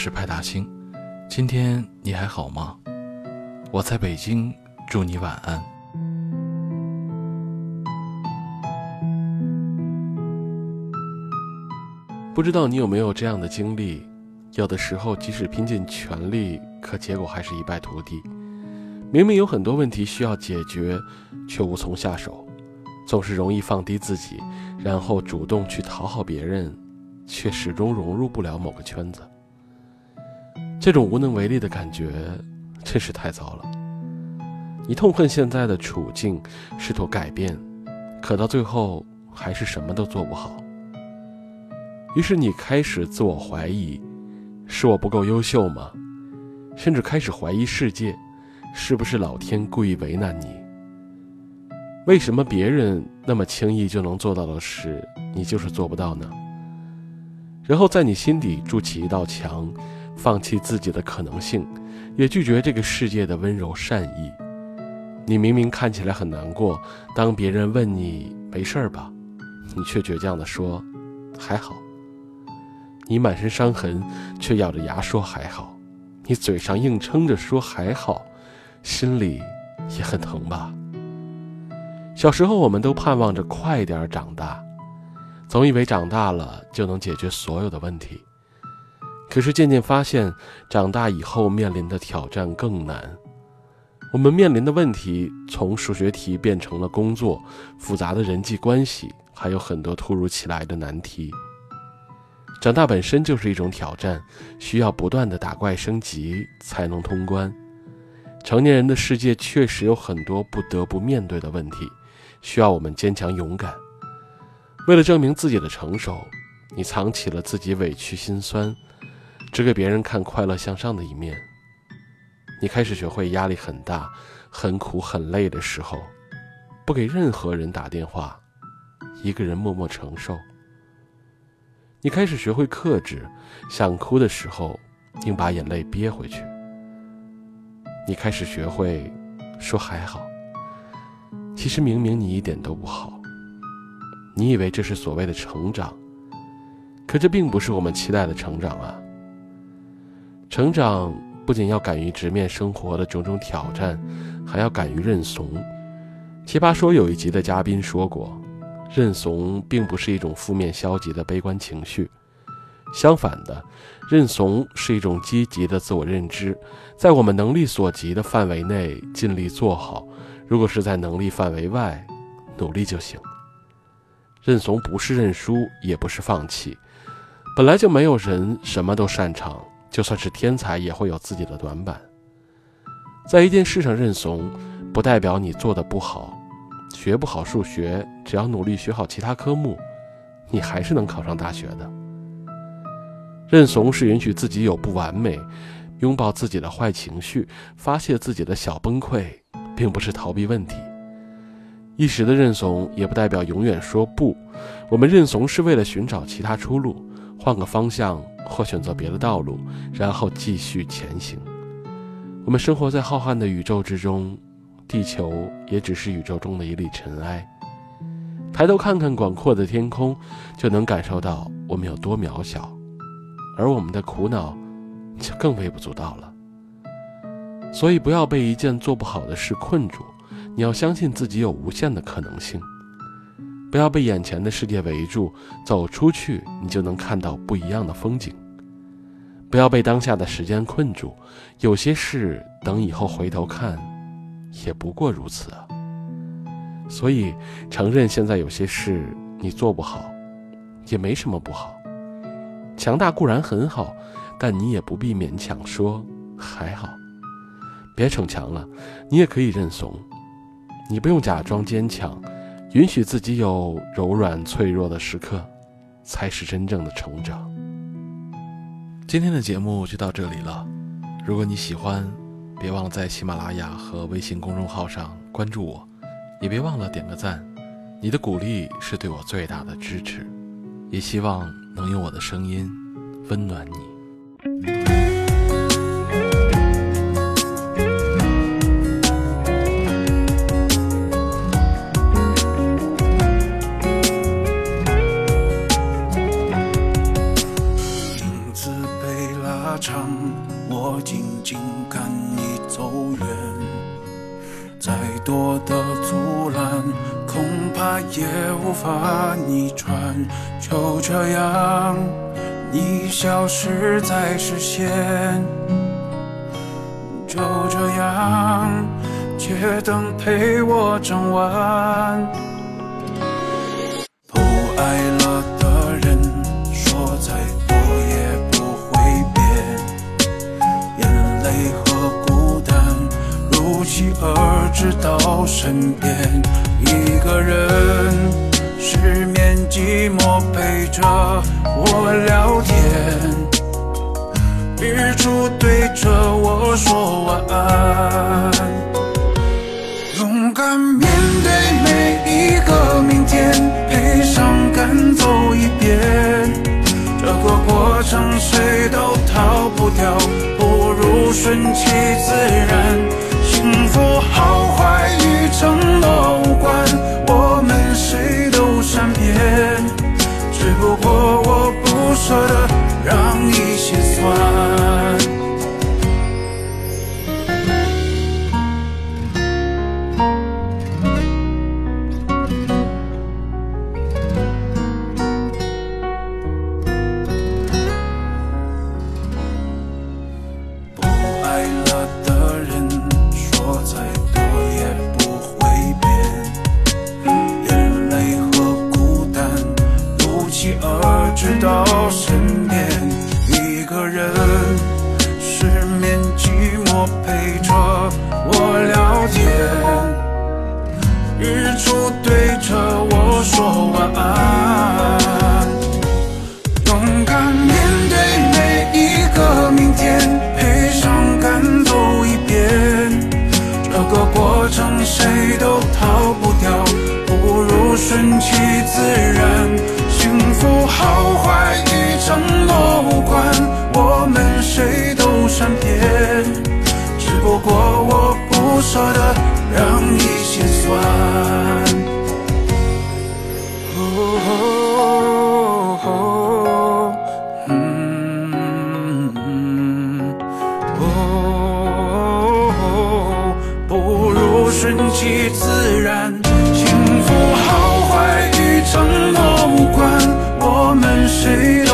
是派大星，今天你还好吗？我在北京，祝你晚安。不知道你有没有这样的经历？有的时候，即使拼尽全力，可结果还是一败涂地。明明有很多问题需要解决，却无从下手，总是容易放低自己，然后主动去讨好别人，却始终融入不了某个圈子。这种无能为力的感觉，真是太糟了。你痛恨现在的处境，试图改变，可到最后还是什么都做不好。于是你开始自我怀疑：是我不够优秀吗？甚至开始怀疑世界。是不是老天故意为难你？为什么别人那么轻易就能做到的事，你就是做不到呢？然后在你心底筑起一道墙，放弃自己的可能性，也拒绝这个世界的温柔善意。你明明看起来很难过，当别人问你没事儿吧，你却倔强地说还好。你满身伤痕，却咬着牙说还好。你嘴上硬撑着说还好。心里也很疼吧。小时候，我们都盼望着快点长大，总以为长大了就能解决所有的问题。可是渐渐发现，长大以后面临的挑战更难。我们面临的问题从数学题变成了工作、复杂的人际关系，还有很多突如其来的难题。长大本身就是一种挑战，需要不断的打怪升级才能通关。成年人的世界确实有很多不得不面对的问题，需要我们坚强勇敢。为了证明自己的成熟，你藏起了自己委屈心酸，只给别人看快乐向上的一面。你开始学会压力很大、很苦、很累的时候，不给任何人打电话，一个人默默承受。你开始学会克制，想哭的时候，硬把眼泪憋回去。你开始学会说还好，其实明明你一点都不好。你以为这是所谓的成长，可这并不是我们期待的成长啊。成长不仅要敢于直面生活的种种挑战，还要敢于认怂。奇葩说有一集的嘉宾说过，认怂并不是一种负面消极的悲观情绪。相反的，认怂是一种积极的自我认知，在我们能力所及的范围内尽力做好；如果是在能力范围外，努力就行。认怂不是认输，也不是放弃。本来就没有人什么都擅长，就算是天才也会有自己的短板。在一件事上认怂，不代表你做的不好。学不好数学，只要努力学好其他科目，你还是能考上大学的。认怂是允许自己有不完美，拥抱自己的坏情绪，发泄自己的小崩溃，并不是逃避问题。一时的认怂也不代表永远说不。我们认怂是为了寻找其他出路，换个方向或选择别的道路，然后继续前行。我们生活在浩瀚的宇宙之中，地球也只是宇宙中的一粒尘埃。抬头看看广阔的天空，就能感受到我们有多渺小。而我们的苦恼，就更微不足道了。所以，不要被一件做不好的事困住，你要相信自己有无限的可能性。不要被眼前的世界围住，走出去，你就能看到不一样的风景。不要被当下的时间困住，有些事等以后回头看，也不过如此啊。所以，承认现在有些事你做不好，也没什么不好。强大固然很好，但你也不必勉强说还好。别逞强了，你也可以认怂。你不用假装坚强，允许自己有柔软脆弱的时刻，才是真正的成长。今天的节目就到这里了。如果你喜欢，别忘了在喜马拉雅和微信公众号上关注我，也别忘了点个赞。你的鼓励是对我最大的支持。也希望能用我的声音温暖你。影子被拉长，紧赶你走远。再多的阻拦，恐怕也无法逆转。就这样，你消失在视线。就这样，街灯陪我整晚。期而至到身边，一个人失眠寂寞陪着我聊天。日出对着我说晚安，勇敢面对每一个明天，悲伤赶走一遍。这个过程谁都逃不掉，不如顺其自然。过程谁都逃不掉，不如顺其自然。幸福好坏与承诺无关，我们谁都善变，只不过我不舍得让自然幸福好坏与承诺无关我们谁